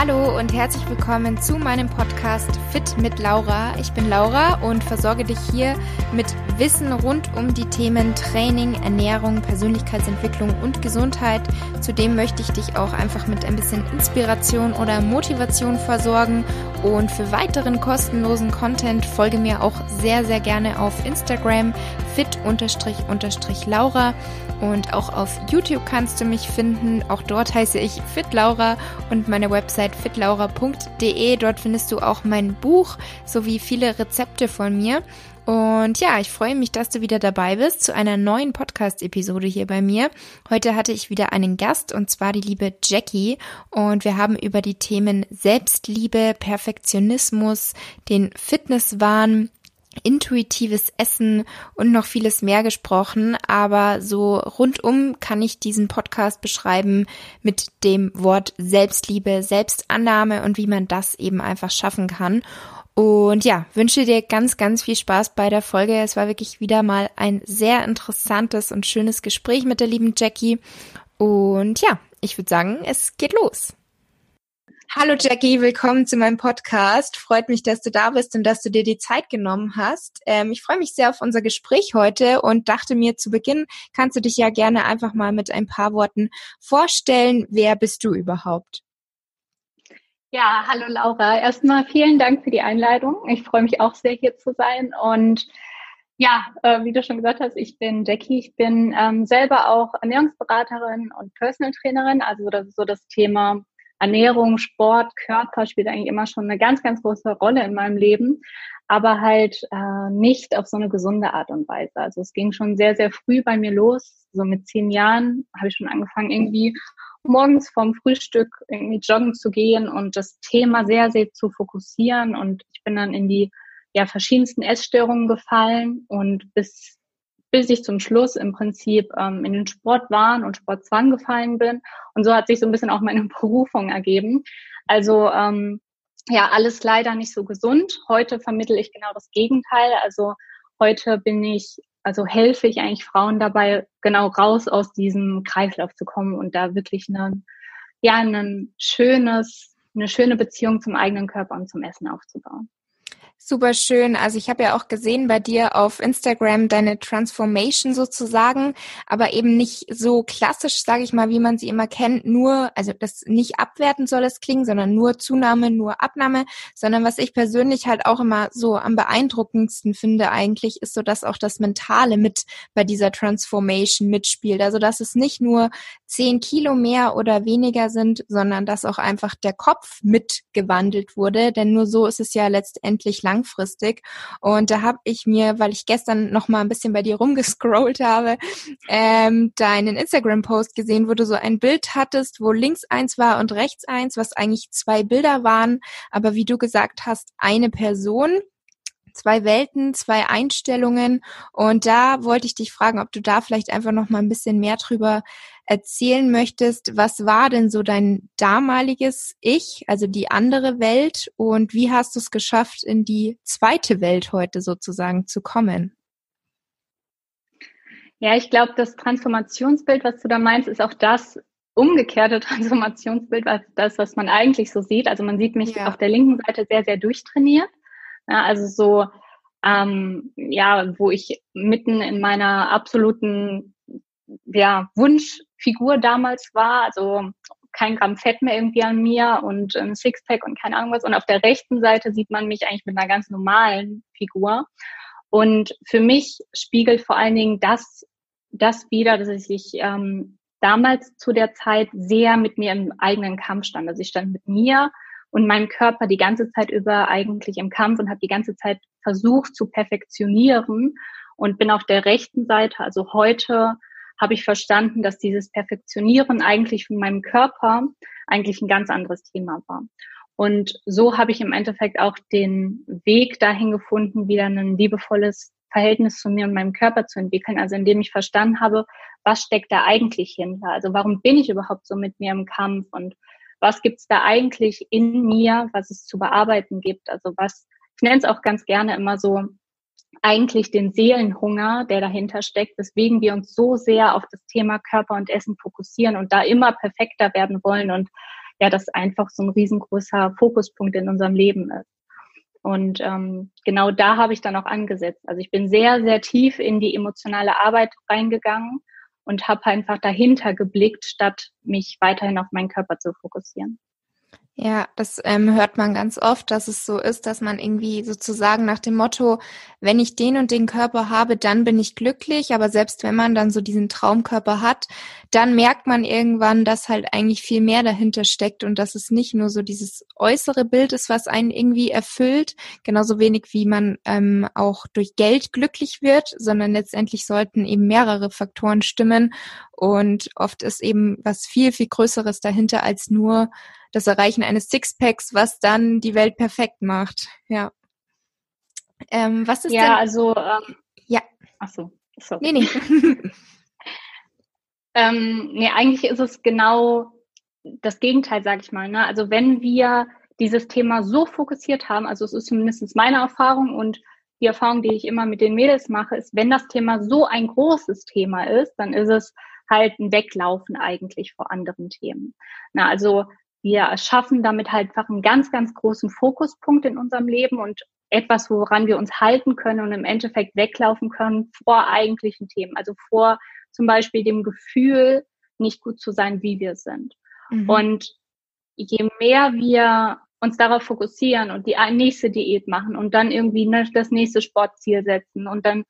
Hallo und herzlich willkommen zu meinem Podcast Fit mit Laura. Ich bin Laura und versorge dich hier mit Wissen rund um die Themen Training, Ernährung, Persönlichkeitsentwicklung und Gesundheit. Zudem möchte ich dich auch einfach mit ein bisschen Inspiration oder Motivation versorgen. Und für weiteren kostenlosen Content folge mir auch sehr, sehr gerne auf Instagram fit-laura und auch auf YouTube kannst du mich finden. Auch dort heiße ich FitLaura und meine Website fitlaura.de. Dort findest du auch mein Buch sowie viele Rezepte von mir. Und ja, ich freue mich, dass du wieder dabei bist zu einer neuen Podcast-Episode hier bei mir. Heute hatte ich wieder einen Gast und zwar die liebe Jackie und wir haben über die Themen Selbstliebe, Perfektionismus, den Fitnesswahn, intuitives Essen und noch vieles mehr gesprochen, aber so rundum kann ich diesen Podcast beschreiben mit dem Wort Selbstliebe, Selbstannahme und wie man das eben einfach schaffen kann. Und ja, wünsche dir ganz, ganz viel Spaß bei der Folge. Es war wirklich wieder mal ein sehr interessantes und schönes Gespräch mit der lieben Jackie. Und ja, ich würde sagen, es geht los. Hallo Jackie, willkommen zu meinem Podcast. Freut mich, dass du da bist und dass du dir die Zeit genommen hast. Ähm, ich freue mich sehr auf unser Gespräch heute und dachte mir zu Beginn, kannst du dich ja gerne einfach mal mit ein paar Worten vorstellen. Wer bist du überhaupt? Ja, hallo Laura. Erstmal vielen Dank für die Einladung. Ich freue mich auch sehr, hier zu sein. Und ja, äh, wie du schon gesagt hast, ich bin Jackie. Ich bin ähm, selber auch Ernährungsberaterin und Personal Trainerin. Also das ist so das Thema Ernährung, Sport, Körper spielt eigentlich immer schon eine ganz, ganz große Rolle in meinem Leben, aber halt äh, nicht auf so eine gesunde Art und Weise. Also es ging schon sehr, sehr früh bei mir los. So mit zehn Jahren habe ich schon angefangen, irgendwie morgens vorm Frühstück irgendwie joggen zu gehen und das Thema sehr, sehr zu fokussieren. Und ich bin dann in die ja, verschiedensten Essstörungen gefallen und bis bis ich zum Schluss im Prinzip ähm, in den Sportwahn und Sportzwang gefallen bin. Und so hat sich so ein bisschen auch meine Berufung ergeben. Also ähm, ja, alles leider nicht so gesund. Heute vermittel ich genau das Gegenteil. Also heute bin ich, also helfe ich eigentlich Frauen dabei, genau raus aus diesem Kreislauf zu kommen und da wirklich ein, ja, ein schönes, eine schöne Beziehung zum eigenen Körper und zum Essen aufzubauen. Super schön. Also ich habe ja auch gesehen bei dir auf Instagram deine Transformation sozusagen, aber eben nicht so klassisch, sage ich mal, wie man sie immer kennt, nur, also das nicht abwerten soll es klingen, sondern nur Zunahme, nur Abnahme, sondern was ich persönlich halt auch immer so am beeindruckendsten finde eigentlich, ist so, dass auch das Mentale mit bei dieser Transformation mitspielt. Also dass es nicht nur zehn Kilo mehr oder weniger sind, sondern dass auch einfach der Kopf mitgewandelt wurde, denn nur so ist es ja letztendlich langfristig. Und da habe ich mir, weil ich gestern noch mal ein bisschen bei dir rumgescrollt habe, ähm, deinen Instagram-Post gesehen, wo du so ein Bild hattest, wo links eins war und rechts eins, was eigentlich zwei Bilder waren, aber wie du gesagt hast, eine Person zwei Welten, zwei Einstellungen. Und da wollte ich dich fragen, ob du da vielleicht einfach noch mal ein bisschen mehr drüber erzählen möchtest. Was war denn so dein damaliges Ich, also die andere Welt? Und wie hast du es geschafft, in die zweite Welt heute sozusagen zu kommen? Ja, ich glaube, das Transformationsbild, was du da meinst, ist auch das umgekehrte Transformationsbild, was das, was man eigentlich so sieht. Also man sieht mich ja. auf der linken Seite sehr, sehr durchtrainiert. Ja, also so, ähm, ja, wo ich mitten in meiner absoluten ja, Wunschfigur damals war, also kein Gramm Fett mehr irgendwie an mir und ein Sixpack und keine Ahnung was. Und auf der rechten Seite sieht man mich eigentlich mit einer ganz normalen Figur. Und für mich spiegelt vor allen Dingen das, das wieder, dass ich ähm, damals zu der Zeit sehr mit mir im eigenen Kampf stand. Also ich stand mit mir und meinem Körper die ganze Zeit über eigentlich im Kampf und habe die ganze Zeit versucht zu perfektionieren und bin auf der rechten Seite, also heute habe ich verstanden, dass dieses Perfektionieren eigentlich von meinem Körper eigentlich ein ganz anderes Thema war. Und so habe ich im Endeffekt auch den Weg dahin gefunden, wieder ein liebevolles Verhältnis zu mir und meinem Körper zu entwickeln. Also indem ich verstanden habe, was steckt da eigentlich hinter? Also warum bin ich überhaupt so mit mir im Kampf und was gibt's da eigentlich in mir, was es zu bearbeiten gibt. Also was, ich nenne es auch ganz gerne immer so, eigentlich den Seelenhunger, der dahinter steckt, weswegen wir uns so sehr auf das Thema Körper und Essen fokussieren und da immer perfekter werden wollen und ja, das einfach so ein riesengroßer Fokuspunkt in unserem Leben ist. Und ähm, genau da habe ich dann auch angesetzt. Also ich bin sehr, sehr tief in die emotionale Arbeit reingegangen und habe einfach dahinter geblickt, statt mich weiterhin auf meinen Körper zu fokussieren. Ja, das ähm, hört man ganz oft, dass es so ist, dass man irgendwie sozusagen nach dem Motto, wenn ich den und den Körper habe, dann bin ich glücklich. Aber selbst wenn man dann so diesen Traumkörper hat, dann merkt man irgendwann, dass halt eigentlich viel mehr dahinter steckt und dass es nicht nur so dieses äußere Bild ist, was einen irgendwie erfüllt, genauso wenig wie man ähm, auch durch Geld glücklich wird, sondern letztendlich sollten eben mehrere Faktoren stimmen. Und oft ist eben was viel, viel Größeres dahinter als nur das Erreichen eines Sixpacks, was dann die Welt perfekt macht. Ja. Ähm, was ist ja, denn? also ähm, ja. Ach so. Sorry. Nee, nee. ähm, nee, eigentlich ist es genau das Gegenteil, sage ich mal. Ne? Also wenn wir dieses Thema so fokussiert haben, also es ist zumindest meine Erfahrung und die Erfahrung, die ich immer mit den Mädels mache, ist, wenn das Thema so ein großes Thema ist, dann ist es halt ein Weglaufen eigentlich vor anderen Themen. Na, also wir erschaffen damit halt einfach einen ganz, ganz großen Fokuspunkt in unserem Leben und etwas, woran wir uns halten können und im Endeffekt weglaufen können vor eigentlichen Themen. Also vor zum Beispiel dem Gefühl, nicht gut zu sein, wie wir sind. Mhm. Und je mehr wir uns darauf fokussieren und die nächste Diät machen und dann irgendwie ne, das nächste Sportziel setzen und dann,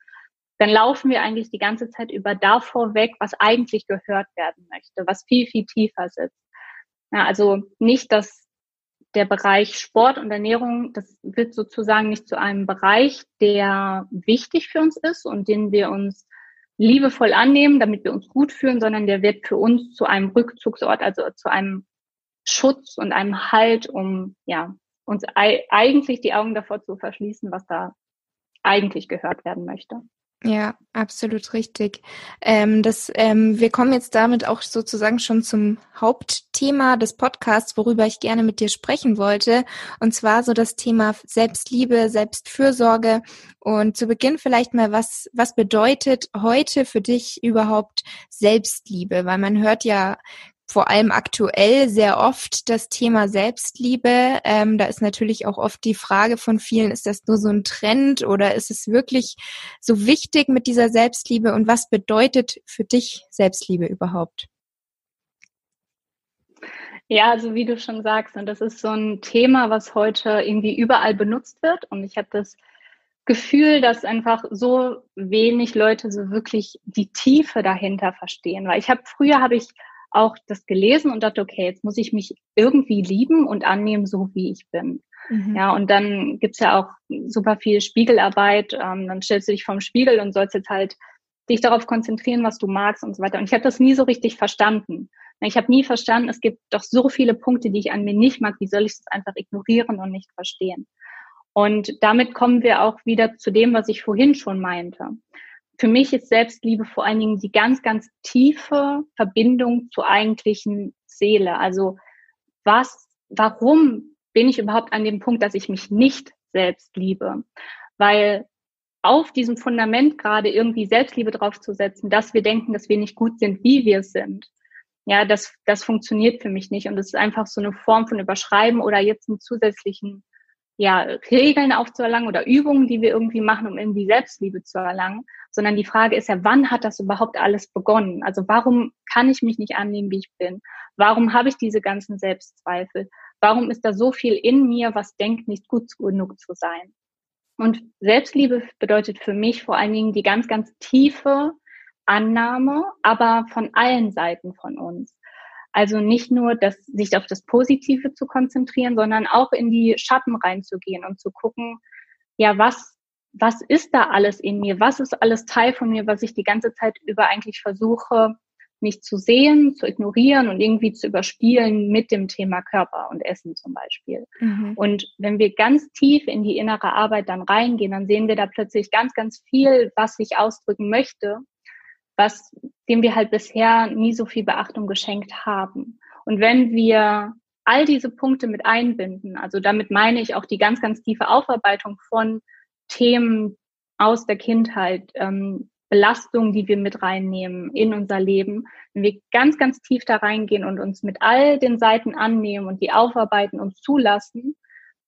dann laufen wir eigentlich die ganze Zeit über davor weg, was eigentlich gehört werden möchte, was viel, viel tiefer sitzt. Ja, also nicht, dass der Bereich Sport und Ernährung, das wird sozusagen nicht zu einem Bereich, der wichtig für uns ist und den wir uns liebevoll annehmen, damit wir uns gut fühlen, sondern der wird für uns zu einem Rückzugsort, also zu einem Schutz und einem Halt, um ja uns eigentlich die Augen davor zu verschließen, was da eigentlich gehört werden möchte. Ja, absolut richtig. Ähm, das, ähm, wir kommen jetzt damit auch sozusagen schon zum Hauptthema des Podcasts, worüber ich gerne mit dir sprechen wollte. Und zwar so das Thema Selbstliebe, Selbstfürsorge. Und zu Beginn vielleicht mal, was, was bedeutet heute für dich überhaupt Selbstliebe? Weil man hört ja vor allem aktuell sehr oft das Thema Selbstliebe. Ähm, da ist natürlich auch oft die Frage von vielen, ist das nur so ein Trend oder ist es wirklich so wichtig mit dieser Selbstliebe und was bedeutet für dich Selbstliebe überhaupt? Ja, also wie du schon sagst, und das ist so ein Thema, was heute irgendwie überall benutzt wird. Und ich habe das Gefühl, dass einfach so wenig Leute so wirklich die Tiefe dahinter verstehen. Weil ich habe früher habe ich auch das gelesen und dachte, okay, jetzt muss ich mich irgendwie lieben und annehmen, so wie ich bin. Mhm. Ja, und dann gibt's ja auch super viel Spiegelarbeit. Ähm, dann stellst du dich vorm Spiegel und sollst jetzt halt dich darauf konzentrieren, was du magst und so weiter. Und ich habe das nie so richtig verstanden. Ich habe nie verstanden, es gibt doch so viele Punkte, die ich an mir nicht mag. Wie soll ich das einfach ignorieren und nicht verstehen? Und damit kommen wir auch wieder zu dem, was ich vorhin schon meinte für mich ist Selbstliebe vor allen Dingen die ganz, ganz tiefe Verbindung zur eigentlichen Seele. Also was, warum bin ich überhaupt an dem Punkt, dass ich mich nicht selbst liebe? Weil auf diesem Fundament gerade irgendwie Selbstliebe draufzusetzen, dass wir denken, dass wir nicht gut sind, wie wir sind. Ja, das, das funktioniert für mich nicht. Und das ist einfach so eine Form von Überschreiben oder jetzt einen zusätzlichen ja, Regeln aufzuerlangen oder Übungen, die wir irgendwie machen, um irgendwie Selbstliebe zu erlangen, sondern die Frage ist ja, wann hat das überhaupt alles begonnen? Also warum kann ich mich nicht annehmen, wie ich bin? Warum habe ich diese ganzen Selbstzweifel? Warum ist da so viel in mir, was denkt, nicht gut genug zu sein? Und Selbstliebe bedeutet für mich vor allen Dingen die ganz, ganz tiefe Annahme, aber von allen Seiten von uns. Also nicht nur das, sich auf das Positive zu konzentrieren, sondern auch in die Schatten reinzugehen und zu gucken, ja, was, was ist da alles in mir? Was ist alles Teil von mir, was ich die ganze Zeit über eigentlich versuche, nicht zu sehen, zu ignorieren und irgendwie zu überspielen mit dem Thema Körper und Essen zum Beispiel. Mhm. Und wenn wir ganz tief in die innere Arbeit dann reingehen, dann sehen wir da plötzlich ganz, ganz viel, was ich ausdrücken möchte was, dem wir halt bisher nie so viel Beachtung geschenkt haben. Und wenn wir all diese Punkte mit einbinden, also damit meine ich auch die ganz, ganz tiefe Aufarbeitung von Themen aus der Kindheit, ähm, Belastungen, die wir mit reinnehmen in unser Leben, wenn wir ganz, ganz tief da reingehen und uns mit all den Seiten annehmen und die aufarbeiten und zulassen,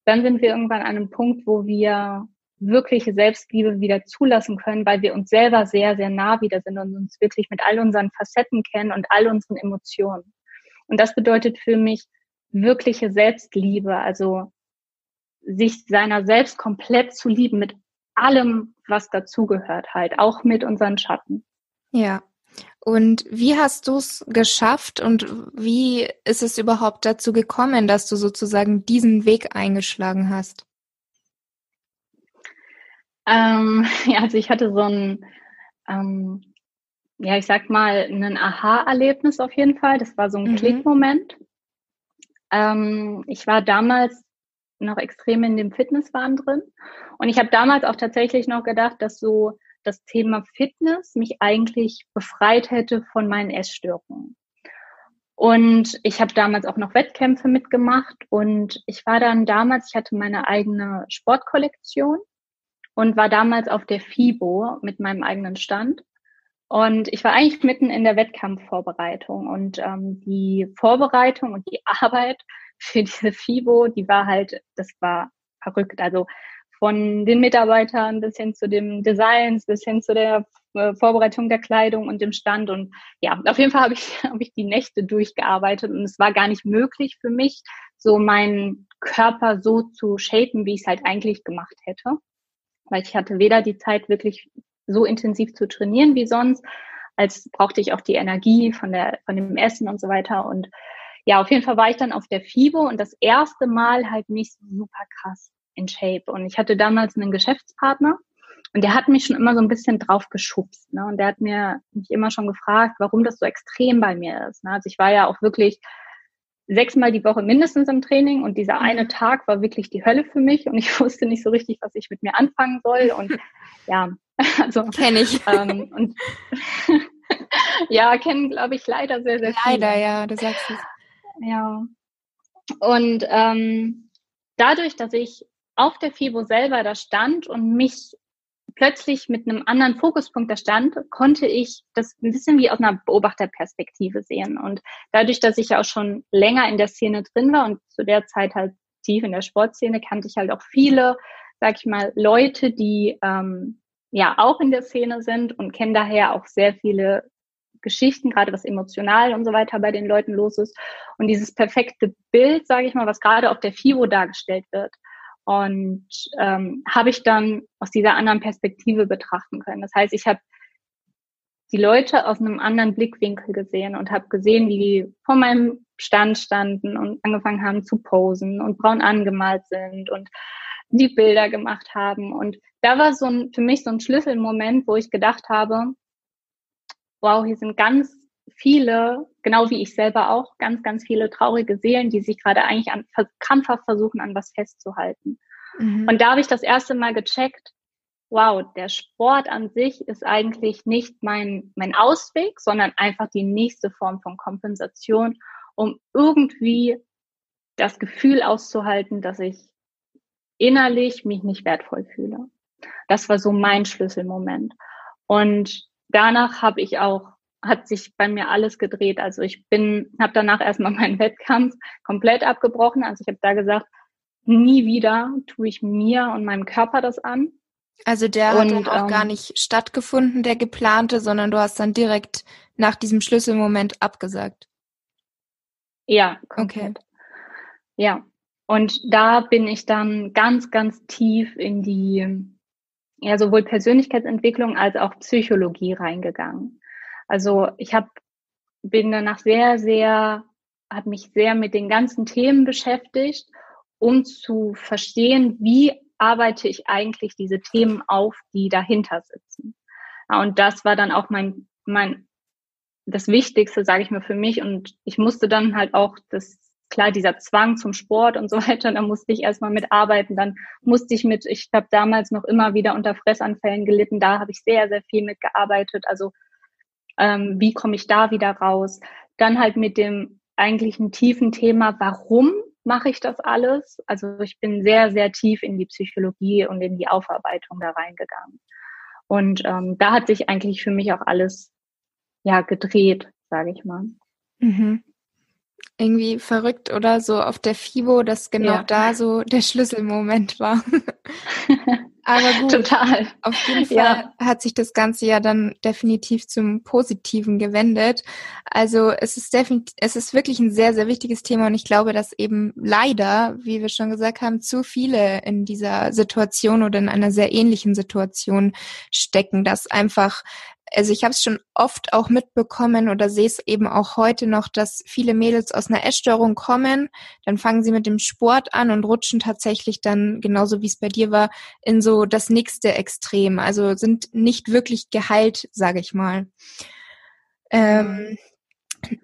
dann sind wir irgendwann an einem Punkt, wo wir wirkliche Selbstliebe wieder zulassen können, weil wir uns selber sehr, sehr nah wieder sind und uns wirklich mit all unseren Facetten kennen und all unseren Emotionen. Und das bedeutet für mich wirkliche Selbstliebe, also sich seiner selbst komplett zu lieben mit allem, was dazugehört halt, auch mit unseren Schatten. Ja. Und wie hast du es geschafft und wie ist es überhaupt dazu gekommen, dass du sozusagen diesen Weg eingeschlagen hast? Ähm, ja, also ich hatte so ein, ähm, ja, ich sag mal, ein Aha-Erlebnis auf jeden Fall. Das war so ein mhm. Klickmoment. Ähm, ich war damals noch extrem in dem Fitnesswahn drin. Und ich habe damals auch tatsächlich noch gedacht, dass so das Thema Fitness mich eigentlich befreit hätte von meinen Essstörungen. Und ich habe damals auch noch Wettkämpfe mitgemacht und ich war dann damals, ich hatte meine eigene Sportkollektion und war damals auf der FIBO mit meinem eigenen Stand. Und ich war eigentlich mitten in der Wettkampfvorbereitung und ähm, die Vorbereitung und die Arbeit für diese FIBO, die war halt, das war verrückt. Also von den Mitarbeitern bis hin zu dem Designs, bis hin zu der äh, Vorbereitung der Kleidung und dem Stand. Und ja, auf jeden Fall habe ich, habe ich die Nächte durchgearbeitet und es war gar nicht möglich für mich, so meinen Körper so zu shapen, wie ich es halt eigentlich gemacht hätte. Weil ich hatte weder die Zeit, wirklich so intensiv zu trainieren wie sonst, als brauchte ich auch die Energie von der, von dem Essen und so weiter. Und ja, auf jeden Fall war ich dann auf der FIBO und das erste Mal halt nicht so super krass in Shape. Und ich hatte damals einen Geschäftspartner und der hat mich schon immer so ein bisschen drauf geschubst. Ne? Und der hat mir mich immer schon gefragt, warum das so extrem bei mir ist. Ne? Also ich war ja auch wirklich sechsmal die Woche mindestens im Training und dieser eine mhm. Tag war wirklich die Hölle für mich und ich wusste nicht so richtig, was ich mit mir anfangen soll. Und ja, also kenne ich. Ähm, und ja, kennen, glaube ich, leider sehr, sehr viele. Leider, ja, du sagst es. Ja. Und ähm, dadurch, dass ich auf der FIBO selber da stand und mich plötzlich mit einem anderen Fokuspunkt da stand, konnte ich das ein bisschen wie aus einer Beobachterperspektive sehen. Und dadurch, dass ich ja auch schon länger in der Szene drin war und zu der Zeit halt tief in der Sportszene, kannte ich halt auch viele, sag ich mal, Leute, die ähm, ja auch in der Szene sind und kenne daher auch sehr viele Geschichten, gerade was emotional und so weiter bei den Leuten los ist. Und dieses perfekte Bild, sage ich mal, was gerade auf der FIBO dargestellt wird, und ähm, habe ich dann aus dieser anderen Perspektive betrachten können. Das heißt, ich habe die Leute aus einem anderen Blickwinkel gesehen und habe gesehen, wie die vor meinem Stand standen und angefangen haben zu posen und braun angemalt sind und die Bilder gemacht haben. Und da war so ein, für mich so ein Schlüsselmoment, wo ich gedacht habe, wow, hier sind ganz viele, genau wie ich selber auch, ganz, ganz viele traurige Seelen, die sich gerade eigentlich an, krampfhaft versuchen, an was festzuhalten. Mhm. Und da habe ich das erste Mal gecheckt, wow, der Sport an sich ist eigentlich nicht mein, mein Ausweg, sondern einfach die nächste Form von Kompensation, um irgendwie das Gefühl auszuhalten, dass ich innerlich mich nicht wertvoll fühle. Das war so mein Schlüsselmoment. Und danach habe ich auch hat sich bei mir alles gedreht. Also ich bin, habe danach erstmal meinen Wettkampf komplett abgebrochen. Also ich habe da gesagt, nie wieder tue ich mir und meinem Körper das an. Also der und, hat dann auch ähm, gar nicht stattgefunden, der geplante, sondern du hast dann direkt nach diesem Schlüsselmoment abgesagt. Ja, komplett. Okay. Ja. Und da bin ich dann ganz, ganz tief in die, ja, sowohl Persönlichkeitsentwicklung als auch Psychologie reingegangen. Also ich habe bin danach sehr, sehr, habe mich sehr mit den ganzen Themen beschäftigt, um zu verstehen, wie arbeite ich eigentlich diese Themen auf, die dahinter sitzen. Und das war dann auch mein, mein, das Wichtigste, sage ich mir für mich. Und ich musste dann halt auch das, klar, dieser Zwang zum Sport und so weiter, da musste ich erstmal mitarbeiten. Dann musste ich mit, ich habe damals noch immer wieder unter Fressanfällen gelitten, da habe ich sehr, sehr viel mitgearbeitet. Also ähm, wie komme ich da wieder raus? Dann halt mit dem eigentlichen tiefen Thema, warum mache ich das alles? Also ich bin sehr, sehr tief in die Psychologie und in die Aufarbeitung da reingegangen. Und ähm, da hat sich eigentlich für mich auch alles ja gedreht, sage ich mal. Mhm. Irgendwie verrückt oder so auf der FIBO, dass genau ja. da so der Schlüsselmoment war. Aber gut, Total. auf jeden Fall ja. hat sich das Ganze ja dann definitiv zum Positiven gewendet. Also es ist definitiv, es ist wirklich ein sehr, sehr wichtiges Thema und ich glaube, dass eben leider, wie wir schon gesagt haben, zu viele in dieser Situation oder in einer sehr ähnlichen Situation stecken, dass einfach also ich habe es schon oft auch mitbekommen oder sehe es eben auch heute noch, dass viele Mädels aus einer Essstörung kommen, dann fangen sie mit dem Sport an und rutschen tatsächlich dann, genauso wie es bei dir war, in so das nächste Extrem. Also sind nicht wirklich geheilt, sage ich mal. Ähm,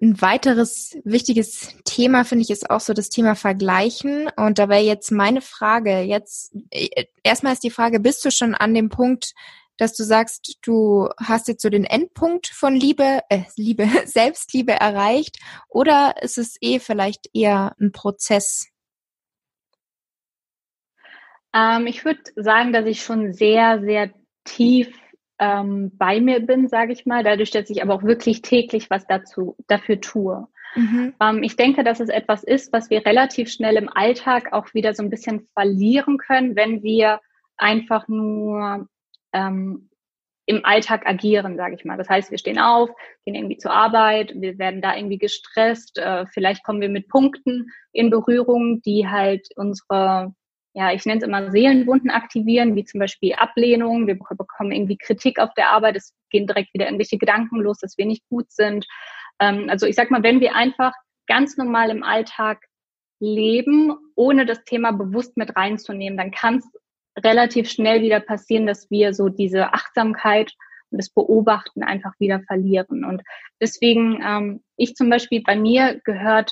ein weiteres wichtiges Thema finde ich ist auch so das Thema Vergleichen. Und da wäre jetzt meine Frage, jetzt äh, erstmal ist die Frage, bist du schon an dem Punkt, dass du sagst, du hast jetzt so den Endpunkt von Liebe, äh, Liebe, Selbstliebe erreicht oder ist es eh vielleicht eher ein Prozess? Ähm, ich würde sagen, dass ich schon sehr, sehr tief ähm, bei mir bin, sage ich mal, dadurch, dass ich aber auch wirklich täglich was dazu dafür tue. Mhm. Ähm, ich denke, dass es etwas ist, was wir relativ schnell im Alltag auch wieder so ein bisschen verlieren können, wenn wir einfach nur ähm, im Alltag agieren, sage ich mal. Das heißt, wir stehen auf, gehen irgendwie zur Arbeit, wir werden da irgendwie gestresst, äh, vielleicht kommen wir mit Punkten in Berührung, die halt unsere, ja, ich nenne es immer Seelenwunden aktivieren, wie zum Beispiel Ablehnung, wir bekommen irgendwie Kritik auf der Arbeit, es gehen direkt wieder irgendwelche Gedanken los, dass wir nicht gut sind. Ähm, also ich sag mal, wenn wir einfach ganz normal im Alltag leben, ohne das Thema bewusst mit reinzunehmen, dann kann es relativ schnell wieder passieren, dass wir so diese Achtsamkeit und das Beobachten einfach wieder verlieren. Und deswegen, ähm, ich zum Beispiel, bei mir gehört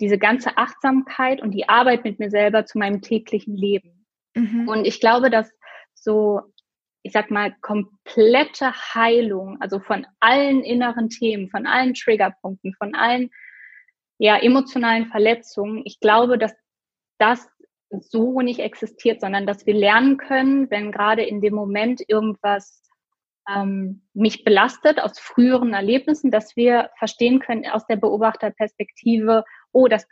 diese ganze Achtsamkeit und die Arbeit mit mir selber zu meinem täglichen Leben. Mhm. Und ich glaube, dass so, ich sag mal, komplette Heilung, also von allen inneren Themen, von allen Triggerpunkten, von allen ja, emotionalen Verletzungen, ich glaube, dass das so nicht existiert, sondern dass wir lernen können, wenn gerade in dem Moment irgendwas ähm, mich belastet aus früheren Erlebnissen, dass wir verstehen können aus der Beobachterperspektive, oh, das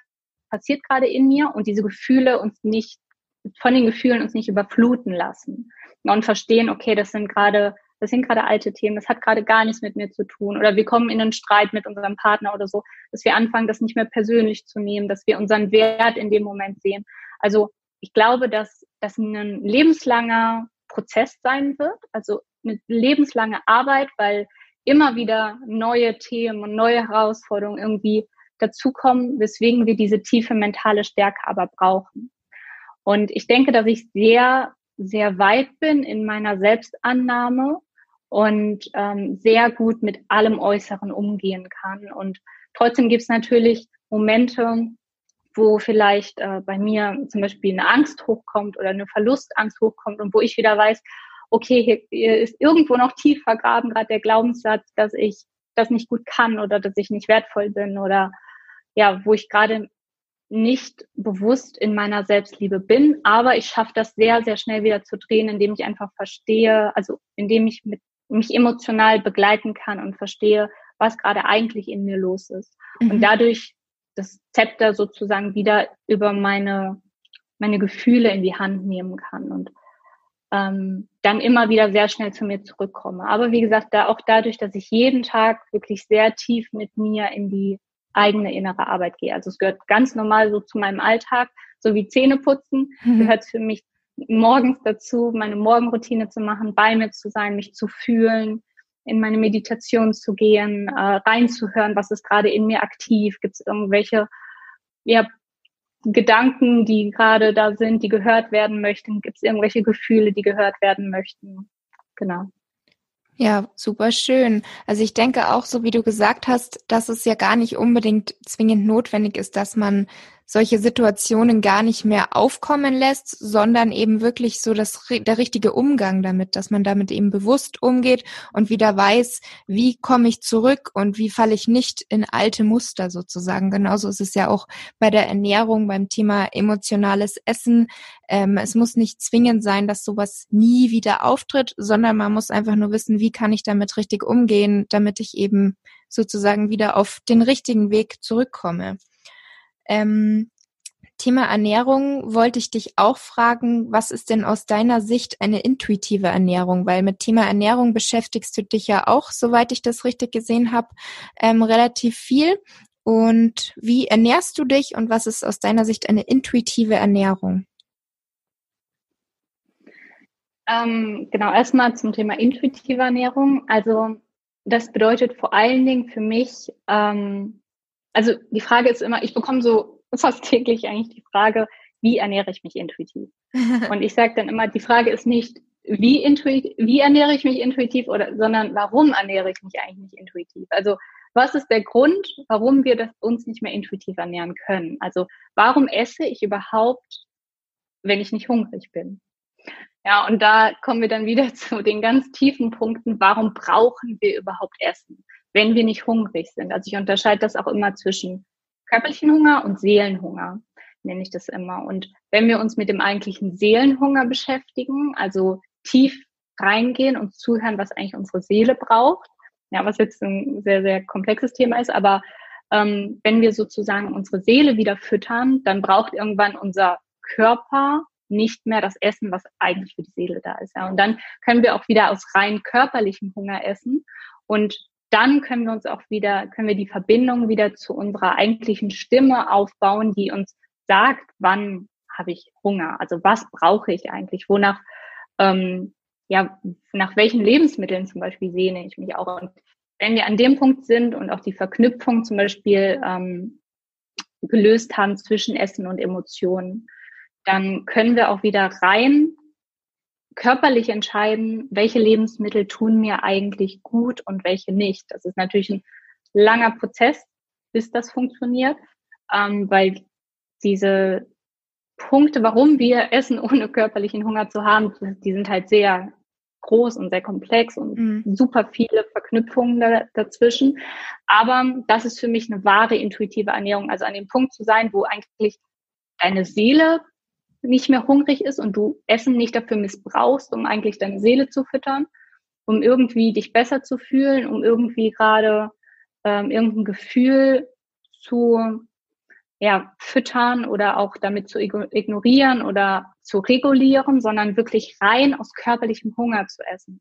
passiert gerade in mir und diese Gefühle uns nicht, von den Gefühlen uns nicht überfluten lassen. Und verstehen, okay, das sind gerade, das sind gerade alte Themen, das hat gerade gar nichts mit mir zu tun oder wir kommen in einen Streit mit unserem Partner oder so, dass wir anfangen, das nicht mehr persönlich zu nehmen, dass wir unseren Wert in dem Moment sehen also ich glaube, dass das ein lebenslanger Prozess sein wird, also eine lebenslange Arbeit, weil immer wieder neue Themen und neue Herausforderungen irgendwie dazukommen, weswegen wir diese tiefe mentale Stärke aber brauchen. Und ich denke, dass ich sehr, sehr weit bin in meiner Selbstannahme und ähm, sehr gut mit allem Äußeren umgehen kann. Und trotzdem gibt es natürlich Momente, wo vielleicht äh, bei mir zum Beispiel eine Angst hochkommt oder eine Verlustangst hochkommt und wo ich wieder weiß, okay, hier, hier ist irgendwo noch tief vergraben gerade der Glaubenssatz, dass ich das nicht gut kann oder dass ich nicht wertvoll bin oder ja, wo ich gerade nicht bewusst in meiner Selbstliebe bin, aber ich schaffe das sehr, sehr schnell wieder zu drehen, indem ich einfach verstehe, also indem ich mit, mich emotional begleiten kann und verstehe, was gerade eigentlich in mir los ist. Mhm. Und dadurch das Zepter sozusagen wieder über meine, meine Gefühle in die Hand nehmen kann und ähm, dann immer wieder sehr schnell zu mir zurückkomme. Aber wie gesagt, da auch dadurch, dass ich jeden Tag wirklich sehr tief mit mir in die eigene innere Arbeit gehe. Also es gehört ganz normal so zu meinem Alltag, so wie Zähneputzen, mhm. gehört für mich morgens dazu, meine Morgenroutine zu machen, bei mir zu sein, mich zu fühlen, in meine Meditation zu gehen, äh, reinzuhören, was ist gerade in mir aktiv, gibt es irgendwelche ja, Gedanken, die gerade da sind, die gehört werden möchten, gibt es irgendwelche Gefühle, die gehört werden möchten. Genau. Ja, super schön. Also ich denke auch, so wie du gesagt hast, dass es ja gar nicht unbedingt zwingend notwendig ist, dass man solche Situationen gar nicht mehr aufkommen lässt, sondern eben wirklich so das, der richtige Umgang damit, dass man damit eben bewusst umgeht und wieder weiß, wie komme ich zurück und wie falle ich nicht in alte Muster sozusagen. Genauso ist es ja auch bei der Ernährung, beim Thema emotionales Essen. Ähm, es muss nicht zwingend sein, dass sowas nie wieder auftritt, sondern man muss einfach nur wissen, wie kann ich damit richtig umgehen, damit ich eben sozusagen wieder auf den richtigen Weg zurückkomme. Ähm, Thema Ernährung wollte ich dich auch fragen, was ist denn aus deiner Sicht eine intuitive Ernährung? Weil mit Thema Ernährung beschäftigst du dich ja auch, soweit ich das richtig gesehen habe, ähm, relativ viel. Und wie ernährst du dich und was ist aus deiner Sicht eine intuitive Ernährung? Ähm, genau, erstmal zum Thema intuitive Ernährung. Also das bedeutet vor allen Dingen für mich, ähm, also die Frage ist immer, ich bekomme so fast täglich eigentlich die Frage, wie ernähre ich mich intuitiv? Und ich sage dann immer, die Frage ist nicht, wie, intuitiv, wie ernähre ich mich intuitiv, oder, sondern warum ernähre ich mich eigentlich nicht intuitiv? Also was ist der Grund, warum wir das uns nicht mehr intuitiv ernähren können? Also warum esse ich überhaupt, wenn ich nicht hungrig bin? Ja, und da kommen wir dann wieder zu den ganz tiefen Punkten. Warum brauchen wir überhaupt Essen, wenn wir nicht hungrig sind? Also ich unterscheide das auch immer zwischen körperlichen Hunger und Seelenhunger, nenne ich das immer. Und wenn wir uns mit dem eigentlichen Seelenhunger beschäftigen, also tief reingehen und zuhören, was eigentlich unsere Seele braucht, ja, was jetzt ein sehr, sehr komplexes Thema ist, aber ähm, wenn wir sozusagen unsere Seele wieder füttern, dann braucht irgendwann unser Körper nicht mehr das Essen, was eigentlich für die Seele da ist. Ja. Und dann können wir auch wieder aus rein körperlichem Hunger essen. Und dann können wir uns auch wieder, können wir die Verbindung wieder zu unserer eigentlichen Stimme aufbauen, die uns sagt, wann habe ich Hunger? Also was brauche ich eigentlich? Wonach, ähm, ja, nach welchen Lebensmitteln zum Beispiel sehne ich mich auch? Und wenn wir an dem Punkt sind und auch die Verknüpfung zum Beispiel ähm, gelöst haben zwischen Essen und Emotionen, dann können wir auch wieder rein körperlich entscheiden, welche Lebensmittel tun mir eigentlich gut und welche nicht. Das ist natürlich ein langer Prozess, bis das funktioniert, ähm, weil diese Punkte, warum wir essen, ohne körperlichen Hunger zu haben, die sind halt sehr groß und sehr komplex und mhm. super viele Verknüpfungen da, dazwischen. Aber das ist für mich eine wahre intuitive Ernährung. Also an dem Punkt zu sein, wo eigentlich deine Seele nicht mehr hungrig ist und du Essen nicht dafür missbrauchst, um eigentlich deine Seele zu füttern, um irgendwie dich besser zu fühlen, um irgendwie gerade ähm, irgendein Gefühl zu ja, füttern oder auch damit zu ignorieren oder zu regulieren, sondern wirklich rein aus körperlichem Hunger zu essen.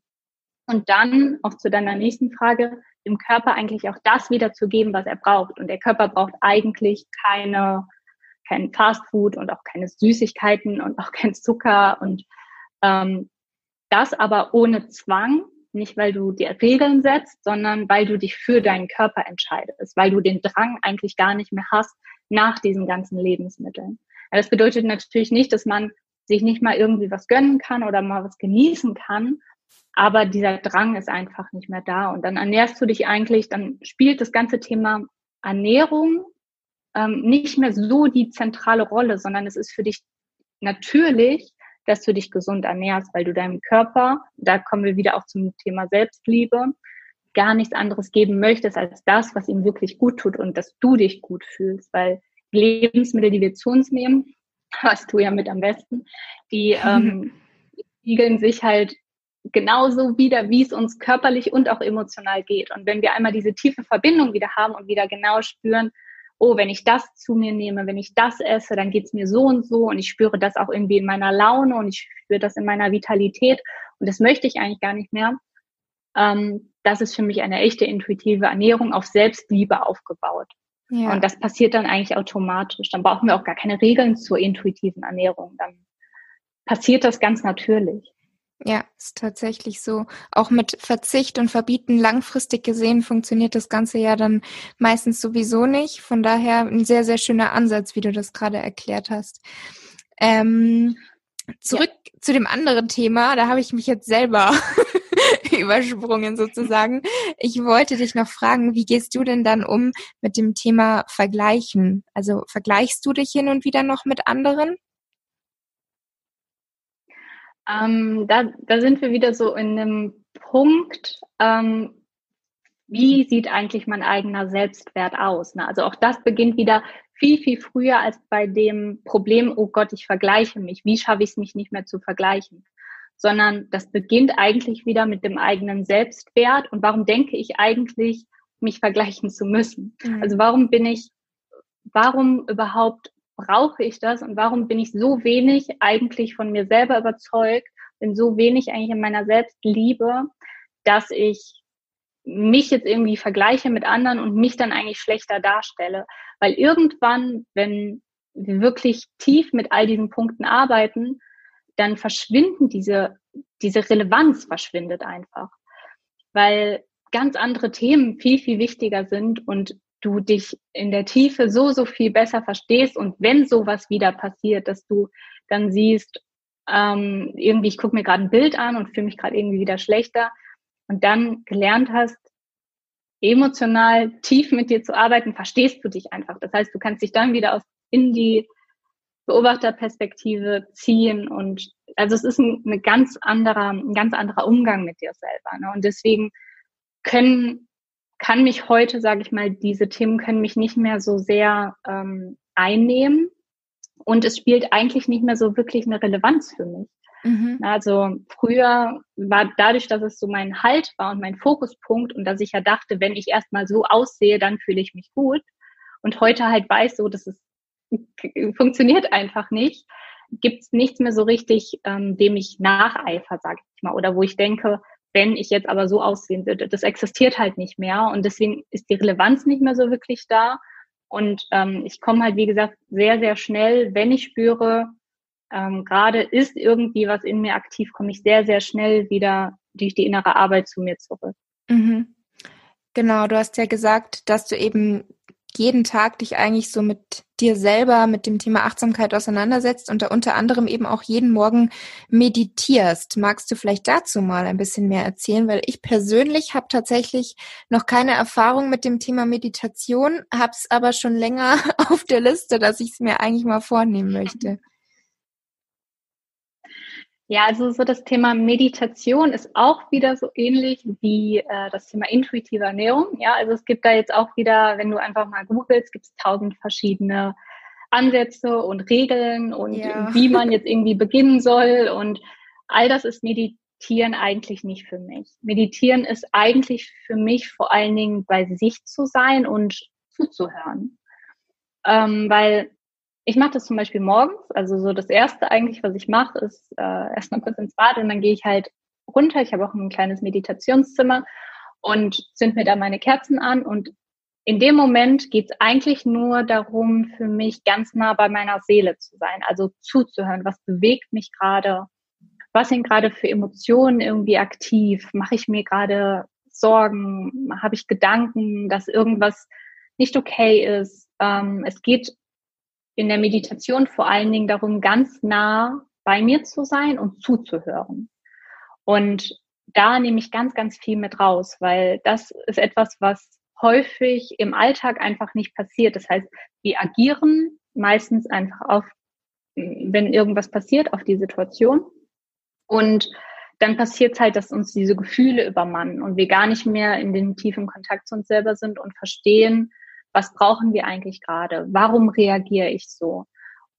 Und dann, auch zu deiner nächsten Frage, dem Körper eigentlich auch das wiederzugeben, was er braucht. Und der Körper braucht eigentlich keine kein Fastfood und auch keine Süßigkeiten und auch kein Zucker und ähm, das aber ohne Zwang, nicht weil du dir Regeln setzt, sondern weil du dich für deinen Körper entscheidest, weil du den Drang eigentlich gar nicht mehr hast nach diesen ganzen Lebensmitteln. das bedeutet natürlich nicht, dass man sich nicht mal irgendwie was gönnen kann oder mal was genießen kann, aber dieser Drang ist einfach nicht mehr da und dann ernährst du dich eigentlich, dann spielt das ganze Thema Ernährung ähm, nicht mehr so die zentrale Rolle, sondern es ist für dich natürlich, dass du dich gesund ernährst, weil du deinem Körper, da kommen wir wieder auch zum Thema Selbstliebe, gar nichts anderes geben möchtest als das, was ihm wirklich gut tut und dass du dich gut fühlst, weil Lebensmittel, die wir zu uns nehmen, hast du ja mit am besten, die ähm, spiegeln sich halt genauso wieder, wie es uns körperlich und auch emotional geht. Und wenn wir einmal diese tiefe Verbindung wieder haben und wieder genau spüren, oh, wenn ich das zu mir nehme, wenn ich das esse, dann geht's mir so und so und ich spüre das auch irgendwie in meiner Laune und ich spüre das in meiner Vitalität und das möchte ich eigentlich gar nicht mehr. Ähm, das ist für mich eine echte intuitive Ernährung auf Selbstliebe aufgebaut. Ja. Und das passiert dann eigentlich automatisch. Dann brauchen wir auch gar keine Regeln zur intuitiven Ernährung. Dann passiert das ganz natürlich. Ja, ist tatsächlich so. Auch mit Verzicht und Verbieten langfristig gesehen funktioniert das Ganze ja dann meistens sowieso nicht. Von daher ein sehr, sehr schöner Ansatz, wie du das gerade erklärt hast. Ähm, zurück ja. zu dem anderen Thema, da habe ich mich jetzt selber übersprungen sozusagen. Ich wollte dich noch fragen, wie gehst du denn dann um mit dem Thema Vergleichen? Also vergleichst du dich hin und wieder noch mit anderen? Ähm, da, da sind wir wieder so in einem Punkt, ähm, wie sieht eigentlich mein eigener Selbstwert aus? Ne? Also auch das beginnt wieder viel, viel früher als bei dem Problem, oh Gott, ich vergleiche mich. Wie schaffe ich es mich nicht mehr zu vergleichen? Sondern das beginnt eigentlich wieder mit dem eigenen Selbstwert. Und warum denke ich eigentlich, mich vergleichen zu müssen? Mhm. Also warum bin ich, warum überhaupt brauche ich das und warum bin ich so wenig eigentlich von mir selber überzeugt, bin so wenig eigentlich in meiner Selbstliebe, dass ich mich jetzt irgendwie vergleiche mit anderen und mich dann eigentlich schlechter darstelle. Weil irgendwann, wenn wir wirklich tief mit all diesen Punkten arbeiten, dann verschwinden diese, diese Relevanz verschwindet einfach. Weil ganz andere Themen viel, viel wichtiger sind und du dich in der Tiefe so, so viel besser verstehst und wenn sowas wieder passiert, dass du dann siehst, ähm, irgendwie, ich gucke mir gerade ein Bild an und fühle mich gerade irgendwie wieder schlechter und dann gelernt hast, emotional tief mit dir zu arbeiten, verstehst du dich einfach. Das heißt, du kannst dich dann wieder aus, in die Beobachterperspektive ziehen und also es ist ein, eine ganz anderer, ein ganz anderer Umgang mit dir selber. Ne? Und deswegen können kann mich heute, sage ich mal, diese Themen können mich nicht mehr so sehr ähm, einnehmen und es spielt eigentlich nicht mehr so wirklich eine Relevanz für mich. Mhm. Also früher war dadurch, dass es so mein Halt war und mein Fokuspunkt und dass ich ja dachte, wenn ich erstmal so aussehe, dann fühle ich mich gut. Und heute halt weiß so, dass es funktioniert einfach nicht, gibt es nichts mehr so richtig, ähm, dem ich nacheifer, sage ich mal, oder wo ich denke, wenn ich jetzt aber so aussehen würde. Das existiert halt nicht mehr und deswegen ist die Relevanz nicht mehr so wirklich da. Und ähm, ich komme halt, wie gesagt, sehr, sehr schnell, wenn ich spüre, ähm, gerade ist irgendwie was in mir aktiv, komme ich sehr, sehr schnell wieder durch die innere Arbeit zu mir zurück. Mhm. Genau, du hast ja gesagt, dass du eben jeden Tag dich eigentlich so mit dir selber, mit dem Thema Achtsamkeit auseinandersetzt und da unter anderem eben auch jeden Morgen meditierst. Magst du vielleicht dazu mal ein bisschen mehr erzählen? Weil ich persönlich habe tatsächlich noch keine Erfahrung mit dem Thema Meditation, habe es aber schon länger auf der Liste, dass ich es mir eigentlich mal vornehmen möchte. Ja, also so das Thema Meditation ist auch wieder so ähnlich wie äh, das Thema intuitive Ernährung. Ja, also es gibt da jetzt auch wieder, wenn du einfach mal googelst, gibt es tausend verschiedene Ansätze und Regeln und ja. wie man jetzt irgendwie beginnen soll und all das ist Meditieren eigentlich nicht für mich. Meditieren ist eigentlich für mich vor allen Dingen bei sich zu sein und zuzuhören. Ähm, weil ich mache das zum Beispiel morgens. Also so das Erste eigentlich, was ich mache, ist äh, erstmal kurz ins Bad und dann gehe ich halt runter. Ich habe auch ein kleines Meditationszimmer und zünd mir da meine Kerzen an. Und in dem Moment geht es eigentlich nur darum, für mich ganz nah bei meiner Seele zu sein, also zuzuhören, was bewegt mich gerade, was sind gerade für Emotionen irgendwie aktiv, mache ich mir gerade Sorgen, habe ich Gedanken, dass irgendwas nicht okay ist. Ähm, es geht in der Meditation vor allen Dingen darum, ganz nah bei mir zu sein und zuzuhören. Und da nehme ich ganz, ganz viel mit raus, weil das ist etwas, was häufig im Alltag einfach nicht passiert. Das heißt, wir agieren meistens einfach auf, wenn irgendwas passiert, auf die Situation. Und dann passiert es halt, dass uns diese Gefühle übermannen und wir gar nicht mehr in den tiefen Kontakt zu uns selber sind und verstehen, was brauchen wir eigentlich gerade? Warum reagiere ich so?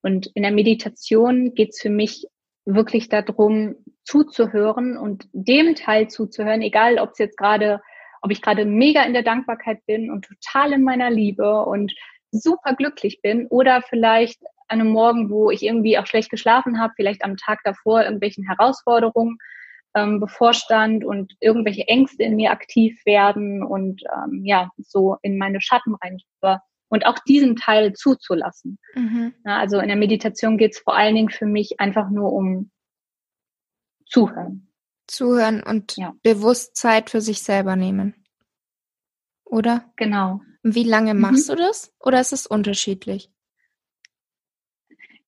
Und in der Meditation geht es für mich wirklich darum, zuzuhören und dem Teil zuzuhören, egal ob es jetzt gerade, ob ich gerade mega in der Dankbarkeit bin und total in meiner Liebe und super glücklich bin oder vielleicht an einem Morgen, wo ich irgendwie auch schlecht geschlafen habe, vielleicht am Tag davor irgendwelchen Herausforderungen ähm, bevorstand und irgendwelche Ängste in mir aktiv werden und ähm, ja, so in meine Schatten rein und auch diesen Teil zuzulassen. Mhm. Ja, also in der Meditation geht es vor allen Dingen für mich einfach nur um Zuhören. Zuhören und ja. bewusst Zeit für sich selber nehmen. Oder? Genau. Wie lange mhm. machst mhm. du das? Oder ist es unterschiedlich?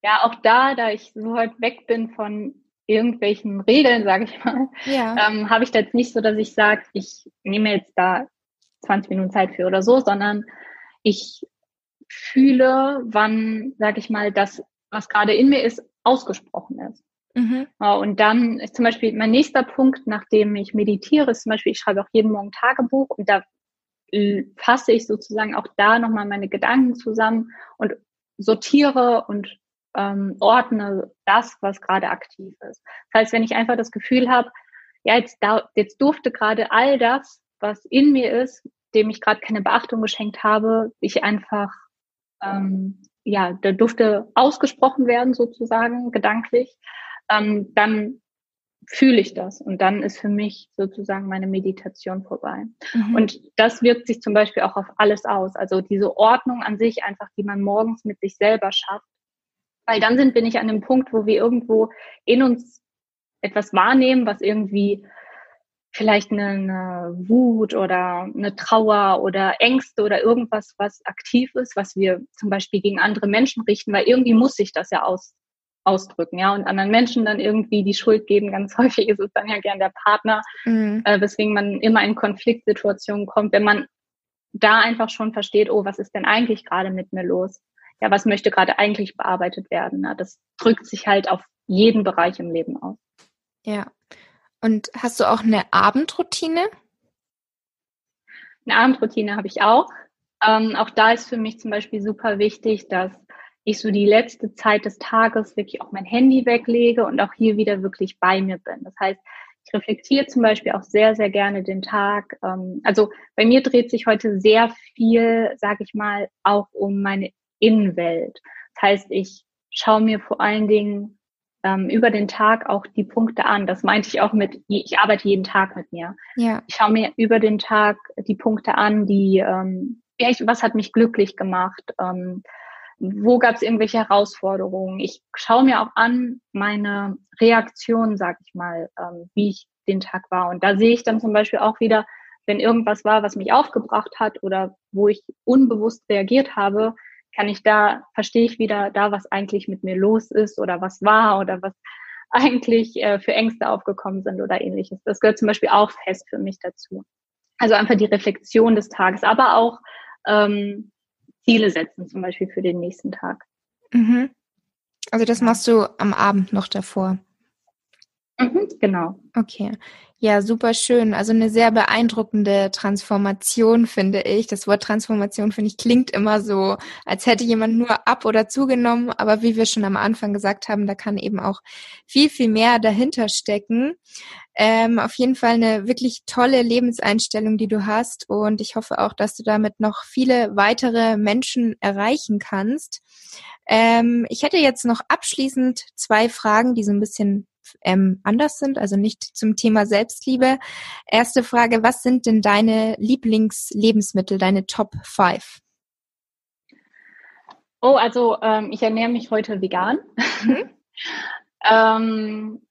Ja, auch da, da ich so weit weg bin von irgendwelchen Regeln, sage ich mal, ja. ähm, habe ich da jetzt nicht so, dass ich sage, ich nehme jetzt da 20 Minuten Zeit für oder so, sondern ich fühle, wann, sage ich mal, das, was gerade in mir ist, ausgesprochen ist. Mhm. Und dann ist zum Beispiel mein nächster Punkt, nachdem ich meditiere, ist zum Beispiel, ich schreibe auch jeden Morgen Tagebuch und da fasse ich sozusagen auch da nochmal meine Gedanken zusammen und sortiere und ähm, ordne das, was gerade aktiv ist. Das heißt, wenn ich einfach das Gefühl habe, ja, jetzt, da, jetzt durfte gerade all das, was in mir ist, dem ich gerade keine Beachtung geschenkt habe, ich einfach, ähm, ja, da durfte ausgesprochen werden sozusagen, gedanklich, ähm, dann fühle ich das und dann ist für mich sozusagen meine Meditation vorbei. Mhm. Und das wirkt sich zum Beispiel auch auf alles aus. Also diese Ordnung an sich einfach, die man morgens mit sich selber schafft, weil dann sind wir nicht an dem Punkt, wo wir irgendwo in uns etwas wahrnehmen, was irgendwie vielleicht eine, eine Wut oder eine Trauer oder Ängste oder irgendwas, was aktiv ist, was wir zum Beispiel gegen andere Menschen richten, weil irgendwie muss sich das ja aus, ausdrücken, ja, und anderen Menschen dann irgendwie die Schuld geben. Ganz häufig ist es dann ja gern der Partner, mhm. äh, weswegen man immer in Konfliktsituationen kommt, wenn man da einfach schon versteht, oh, was ist denn eigentlich gerade mit mir los? Ja, was möchte gerade eigentlich bearbeitet werden? Ne? Das drückt sich halt auf jeden Bereich im Leben aus. Ja. Und hast du auch eine Abendroutine? Eine Abendroutine habe ich auch. Ähm, auch da ist für mich zum Beispiel super wichtig, dass ich so die letzte Zeit des Tages wirklich auch mein Handy weglege und auch hier wieder wirklich bei mir bin. Das heißt, ich reflektiere zum Beispiel auch sehr, sehr gerne den Tag. Ähm, also bei mir dreht sich heute sehr viel, sage ich mal, auch um meine Innenwelt. Das heißt, ich schaue mir vor allen Dingen ähm, über den Tag auch die Punkte an. Das meinte ich auch mit, ich arbeite jeden Tag mit mir. Ja. Ich schaue mir über den Tag die Punkte an, die, ähm, was hat mich glücklich gemacht, ähm, wo gab es irgendwelche Herausforderungen. Ich schaue mir auch an meine Reaktion, sag ich mal, ähm, wie ich den Tag war. Und da sehe ich dann zum Beispiel auch wieder, wenn irgendwas war, was mich aufgebracht hat oder wo ich unbewusst reagiert habe, kann ich da, verstehe ich wieder da, was eigentlich mit mir los ist oder was war oder was eigentlich äh, für Ängste aufgekommen sind oder ähnliches. Das gehört zum Beispiel auch fest für mich dazu. Also einfach die Reflexion des Tages, aber auch ähm, Ziele setzen, zum Beispiel für den nächsten Tag. Mhm. Also das machst du am Abend noch davor. Mhm, genau. Okay. Ja, super schön. Also eine sehr beeindruckende Transformation, finde ich. Das Wort Transformation, finde ich, klingt immer so, als hätte jemand nur ab oder zugenommen. Aber wie wir schon am Anfang gesagt haben, da kann eben auch viel, viel mehr dahinter stecken. Ähm, auf jeden Fall eine wirklich tolle Lebenseinstellung, die du hast. Und ich hoffe auch, dass du damit noch viele weitere Menschen erreichen kannst. Ähm, ich hätte jetzt noch abschließend zwei Fragen, die so ein bisschen ähm, anders sind, also nicht zum Thema Selbstliebe. Erste Frage, was sind denn deine Lieblingslebensmittel, deine Top 5? Oh, also ähm, ich ernähre mich heute vegan. Mhm. ähm,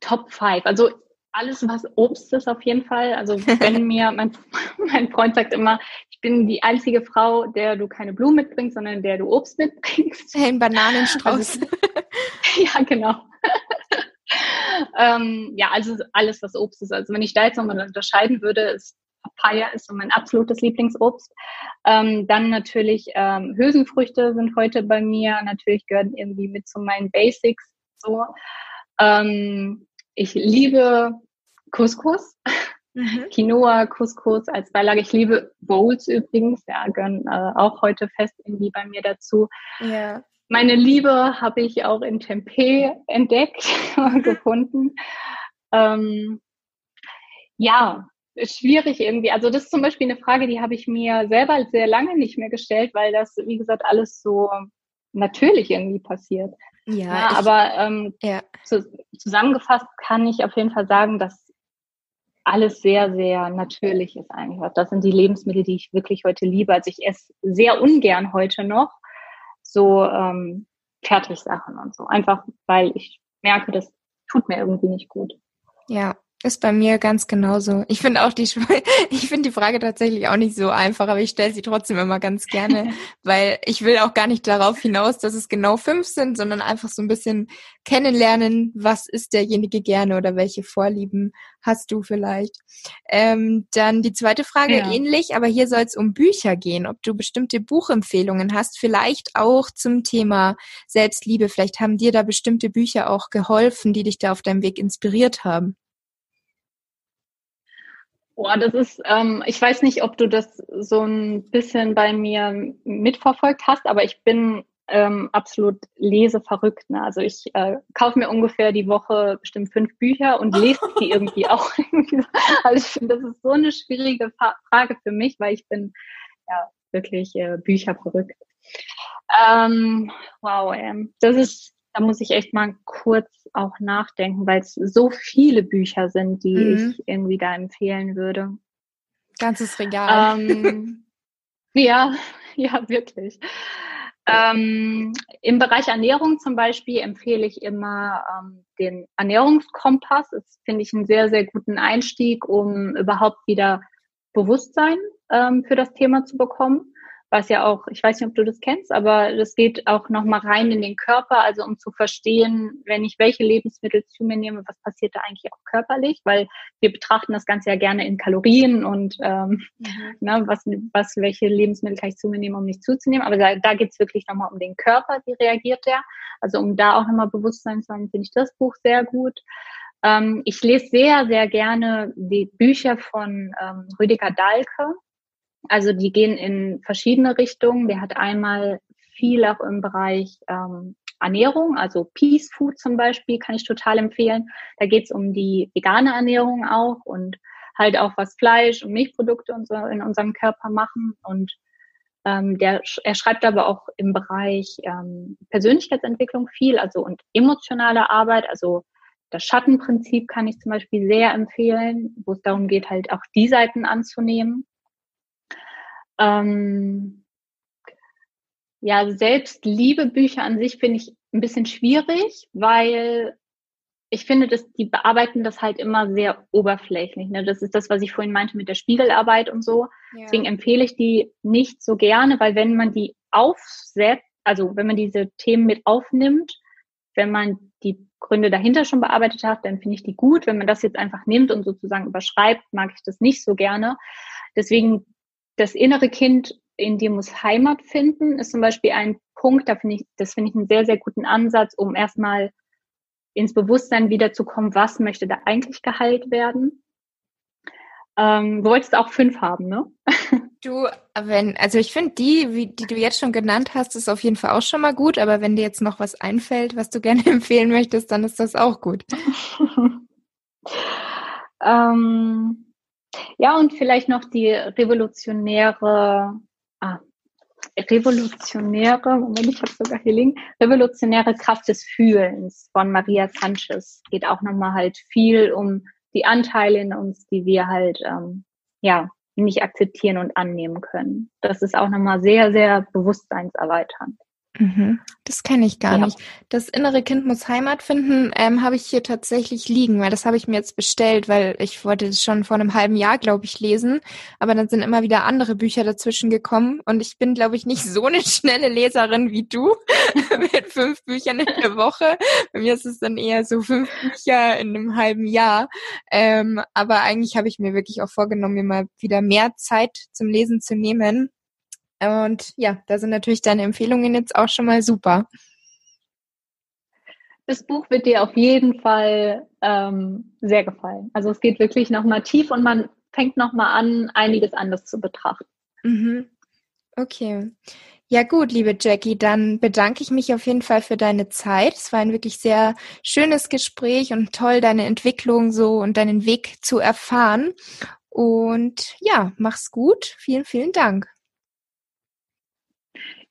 Top 5. Also alles, was Obst ist auf jeden Fall. Also wenn mir, mein, mein Freund sagt immer, ich bin die einzige Frau, der du keine Blumen mitbringst, sondern der du Obst mitbringst. Ein Bananenstrauß. Also, ja, genau. Ähm, ja, also alles, was Obst ist. Also wenn ich da jetzt nochmal unterscheiden würde, ist Papaya ist so mein absolutes Lieblingsobst. Ähm, dann natürlich ähm, Hülsenfrüchte sind heute bei mir. Natürlich gehören irgendwie mit zu meinen Basics. So. Ähm, ich liebe Couscous. Mhm. Quinoa, Couscous als Beilage. Ich liebe Bowls übrigens, ja, gehören äh, auch heute fest irgendwie bei mir dazu. Ja. Meine Liebe habe ich auch in Tempeh entdeckt, gefunden. Ähm, ja, ist schwierig irgendwie. Also das ist zum Beispiel eine Frage, die habe ich mir selber sehr lange nicht mehr gestellt, weil das, wie gesagt, alles so natürlich irgendwie passiert. Ja, ja ich, aber ähm, ja. Zu, zusammengefasst kann ich auf jeden Fall sagen, dass alles sehr, sehr natürlich ist eigentlich. Das sind die Lebensmittel, die ich wirklich heute liebe. Also ich esse sehr ungern heute noch, so ähm, Fertigsachen und so. Einfach weil ich merke, das tut mir irgendwie nicht gut. Ja, ist bei mir ganz genauso. Ich finde auch die, ich finde die Frage tatsächlich auch nicht so einfach, aber ich stelle sie trotzdem immer ganz gerne, weil ich will auch gar nicht darauf hinaus, dass es genau fünf sind, sondern einfach so ein bisschen kennenlernen, was ist derjenige gerne oder welche Vorlieben hast du vielleicht. Ähm, dann die zweite Frage ja. ähnlich, aber hier soll es um Bücher gehen, ob du bestimmte Buchempfehlungen hast, vielleicht auch zum Thema Selbstliebe. Vielleicht haben dir da bestimmte Bücher auch geholfen, die dich da auf deinem Weg inspiriert haben. Boah, das ist, ähm, ich weiß nicht, ob du das so ein bisschen bei mir mitverfolgt hast, aber ich bin ähm, absolut leseverrückt. Ne? Also ich äh, kaufe mir ungefähr die Woche bestimmt fünf Bücher und lese die irgendwie auch. also ich finde, das ist so eine schwierige Frage für mich, weil ich bin ja wirklich äh, Bücher verrückt. Ähm, wow, ähm, das ist da muss ich echt mal kurz auch nachdenken, weil es so viele Bücher sind, die mhm. ich irgendwie da empfehlen würde. Ganzes Regal. Ähm, ja, ja, wirklich. Ähm, Im Bereich Ernährung zum Beispiel empfehle ich immer ähm, den Ernährungskompass. Das finde ich einen sehr, sehr guten Einstieg, um überhaupt wieder Bewusstsein ähm, für das Thema zu bekommen was ja auch, ich weiß nicht, ob du das kennst, aber das geht auch nochmal rein in den Körper, also um zu verstehen, wenn ich welche Lebensmittel zu mir nehme, was passiert da eigentlich auch körperlich, weil wir betrachten das Ganze ja gerne in Kalorien und ähm, mhm. ne, was, was, welche Lebensmittel kann ich zu mir nehmen, um nicht zuzunehmen. Aber da, da geht es wirklich nochmal um den Körper, wie reagiert der. Also um da auch nochmal Bewusstsein zu haben, finde ich das Buch sehr gut. Ähm, ich lese sehr, sehr gerne die Bücher von ähm, Rüdiger Dahlke. Also die gehen in verschiedene Richtungen. Der hat einmal viel auch im Bereich ähm, Ernährung, also Peace Food zum Beispiel, kann ich total empfehlen. Da geht es um die vegane Ernährung auch und halt auch was Fleisch und Milchprodukte und so in unserem Körper machen. Und ähm, der, er schreibt aber auch im Bereich ähm, Persönlichkeitsentwicklung viel, also und emotionale Arbeit, also das Schattenprinzip kann ich zum Beispiel sehr empfehlen, wo es darum geht, halt auch die Seiten anzunehmen. Ähm, ja, selbst Liebebücher an sich finde ich ein bisschen schwierig, weil ich finde, dass die bearbeiten das halt immer sehr oberflächlich. Ne? Das ist das, was ich vorhin meinte mit der Spiegelarbeit und so. Ja. Deswegen empfehle ich die nicht so gerne, weil wenn man die aufsetzt, also wenn man diese Themen mit aufnimmt, wenn man die Gründe dahinter schon bearbeitet hat, dann finde ich die gut. Wenn man das jetzt einfach nimmt und sozusagen überschreibt, mag ich das nicht so gerne. Deswegen das innere Kind in dir muss Heimat finden, ist zum Beispiel ein Punkt, da finde ich, das finde ich einen sehr, sehr guten Ansatz, um erstmal ins Bewusstsein wiederzukommen, was möchte da eigentlich geheilt werden. Ähm, du wolltest auch fünf haben, ne? Du, wenn, also ich finde die, wie, die du jetzt schon genannt hast, ist auf jeden Fall auch schon mal gut, aber wenn dir jetzt noch was einfällt, was du gerne empfehlen möchtest, dann ist das auch gut. ähm, ja, und vielleicht noch die revolutionäre, ah, revolutionäre, Moment, ich habe sogar hier liegen, revolutionäre Kraft des Fühlens von Maria Sanchez. Geht auch nochmal halt viel um die Anteile in uns, die wir halt, ähm, ja, nicht akzeptieren und annehmen können. Das ist auch nochmal sehr, sehr bewusstseinserweiternd. Mhm. Das kenne ich gar ja. nicht. Das innere Kind muss Heimat finden, ähm, habe ich hier tatsächlich liegen, weil das habe ich mir jetzt bestellt, weil ich wollte es schon vor einem halben Jahr, glaube ich, lesen. Aber dann sind immer wieder andere Bücher dazwischen gekommen und ich bin, glaube ich, nicht so eine schnelle Leserin wie du mit fünf Büchern in der Woche. Bei mir ist es dann eher so fünf Bücher in einem halben Jahr. Ähm, aber eigentlich habe ich mir wirklich auch vorgenommen, mir mal wieder mehr Zeit zum Lesen zu nehmen und ja, da sind natürlich deine Empfehlungen jetzt auch schon mal super. Das Buch wird dir auf jeden Fall ähm, sehr gefallen. Also es geht wirklich nochmal tief und man fängt nochmal an, einiges anders zu betrachten. Mhm. Okay. Ja gut, liebe Jackie, dann bedanke ich mich auf jeden Fall für deine Zeit. Es war ein wirklich sehr schönes Gespräch und toll, deine Entwicklung so und deinen Weg zu erfahren. Und ja, mach's gut. Vielen, vielen Dank.